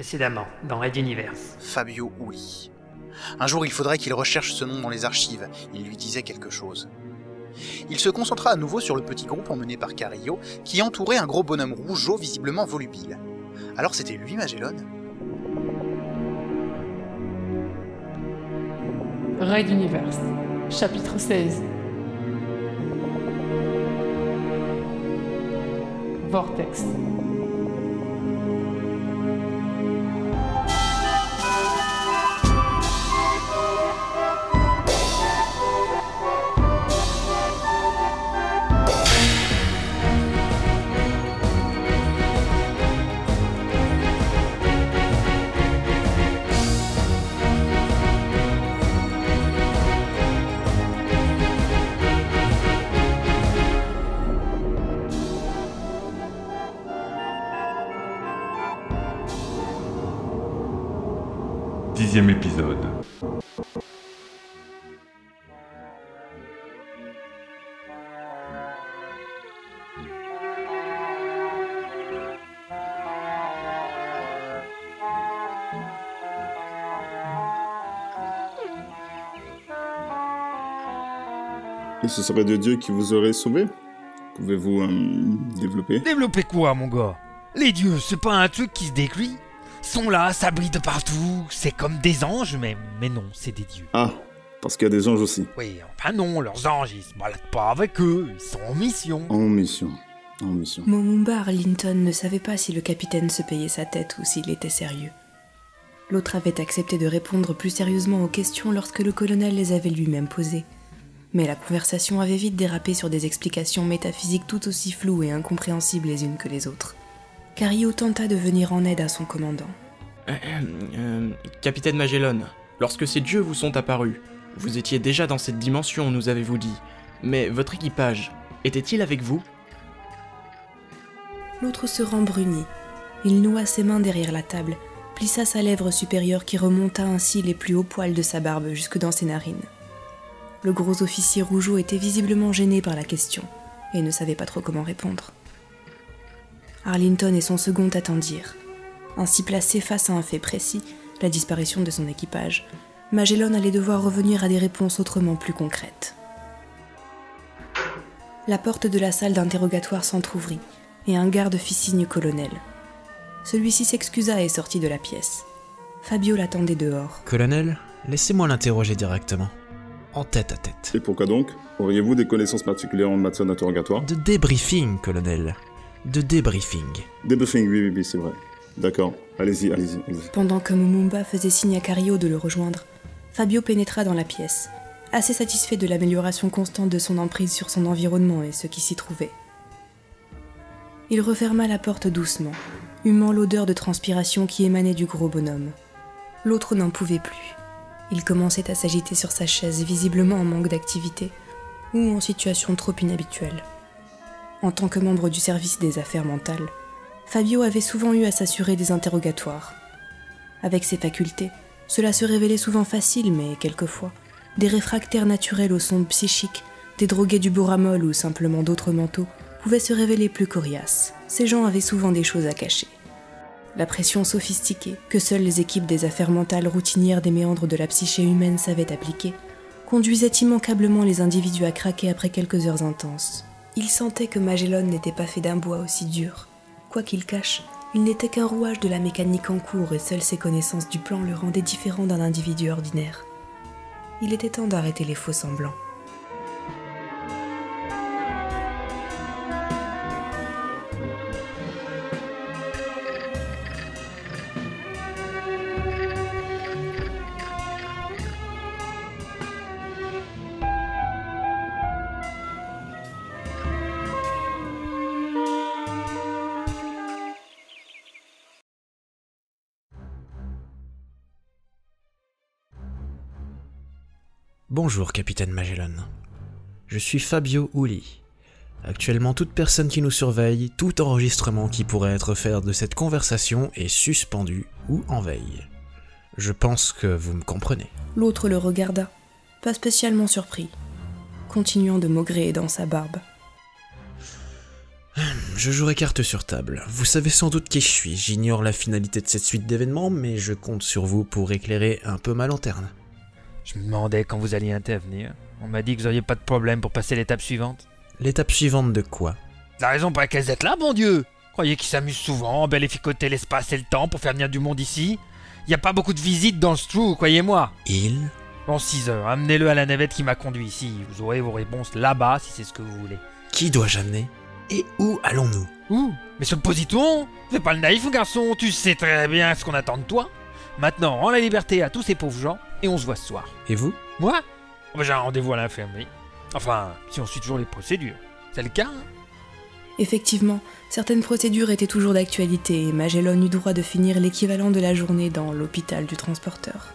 Précédemment, dans Red Universe. Fabio Uli. Un jour, il faudrait qu'il recherche ce nom dans les archives. Il lui disait quelque chose. Il se concentra à nouveau sur le petit groupe emmené par Carillo, qui entourait un gros bonhomme rougeau visiblement volubile. Alors c'était lui, Magellan? Raid Universe, chapitre 16. Vortex. Dixième épisode. Et ce serait de Dieu qui vous aurait sauvé Pouvez-vous euh, développer? Développer quoi, mon gars? Les dieux, c'est pas un truc qui se décrit? Sont là, s'abritent de partout, c'est comme des anges, mais, mais non, c'est des dieux. Ah, parce qu'il y a des anges aussi. Oui, enfin non, leurs anges, ils se baladent pas avec eux, ils sont en mission. En mission. En mission. Momumba Arlington ne savait pas si le capitaine se payait sa tête ou s'il était sérieux. L'autre avait accepté de répondre plus sérieusement aux questions lorsque le colonel les avait lui-même posées. Mais la conversation avait vite dérapé sur des explications métaphysiques tout aussi floues et incompréhensibles les unes que les autres. Cario tenta de venir en aide à son commandant. Euh, euh, Capitaine Magellan, lorsque ces dieux vous sont apparus, vous étiez déjà dans cette dimension, nous avez-vous dit. Mais votre équipage, était-il avec vous? L'autre se rembrunit. Il noua ses mains derrière la table, plissa sa lèvre supérieure qui remonta ainsi les plus hauts poils de sa barbe jusque dans ses narines. Le gros officier rougeau était visiblement gêné par la question et ne savait pas trop comment répondre. Arlington et son second attendirent. Ainsi placé face à un fait précis, la disparition de son équipage, Magellan allait devoir revenir à des réponses autrement plus concrètes. La porte de la salle d'interrogatoire s'entr'ouvrit et un garde fit signe colonel. Celui-ci s'excusa et sortit de la pièce. Fabio l'attendait dehors. Colonel, laissez-moi l'interroger directement. En tête à tête. Et pourquoi donc? Auriez-vous des connaissances particulières en matière d'interrogatoire? De débriefing, colonel. De débriefing. Débriefing, oui, oui, oui, c'est vrai. D'accord. Allez-y, allez-y, allez-y. Pendant que Mumumba faisait signe à Cario de le rejoindre, Fabio pénétra dans la pièce, assez satisfait de l'amélioration constante de son emprise sur son environnement et ce qui s'y trouvait. Il referma la porte doucement, humant l'odeur de transpiration qui émanait du gros bonhomme. L'autre n'en pouvait plus. Il commençait à s'agiter sur sa chaise, visiblement en manque d'activité ou en situation trop inhabituelle. En tant que membre du service des affaires mentales, Fabio avait souvent eu à s'assurer des interrogatoires. Avec ses facultés, cela se révélait souvent facile, mais quelquefois, des réfractaires naturels aux sondes psychiques, des drogués du boramol ou simplement d'autres manteaux pouvaient se révéler plus coriaces. Ces gens avaient souvent des choses à cacher. La pression sophistiquée que seules les équipes des affaires mentales routinières des méandres de la psyché humaine savaient appliquer conduisait immanquablement les individus à craquer après quelques heures intenses. Il sentait que Magellan n'était pas fait d'un bois aussi dur. Quoi qu'il cache, il n'était qu'un rouage de la mécanique en cours et seules ses connaissances du plan le rendaient différent d'un individu ordinaire. Il était temps d'arrêter les faux semblants. Bonjour, capitaine Magellan. Je suis Fabio Uli. Actuellement, toute personne qui nous surveille, tout enregistrement qui pourrait être fait de cette conversation est suspendu ou en veille. Je pense que vous me comprenez. L'autre le regarda, pas spécialement surpris, continuant de maugréer dans sa barbe. Je jouerai carte sur table. Vous savez sans doute qui je suis. J'ignore la finalité de cette suite d'événements, mais je compte sur vous pour éclairer un peu ma lanterne. Je me demandais quand vous alliez intervenir. On m'a dit que vous auriez pas de problème pour passer l'étape suivante. L'étape suivante de quoi? La raison pour laquelle vous êtes là, bon Dieu! Croyez qu'ils s'amusent souvent, bel efficoter l'espace et le temps pour faire venir du monde ici? Y a pas beaucoup de visites dans ce trou, croyez-moi. Il? Bon, 6 heures, amenez-le à la navette qui m'a conduit ici. Vous aurez vos réponses là-bas si c'est ce que vous voulez. Qui dois-je amener? Et où allons-nous? Ouh, mais sur le positon Fais pas le naïf, garçon, tu sais très bien ce qu'on attend de toi. Maintenant, rends la liberté à tous ces pauvres gens et on se voit ce soir. Et vous? Moi? Oh, bah, J'ai un rendez-vous à l'infirmerie. Enfin, si on suit toujours les procédures. C'est le cas, hein? Effectivement, certaines procédures étaient toujours d'actualité et Magellan eut droit de finir l'équivalent de la journée dans l'hôpital du transporteur.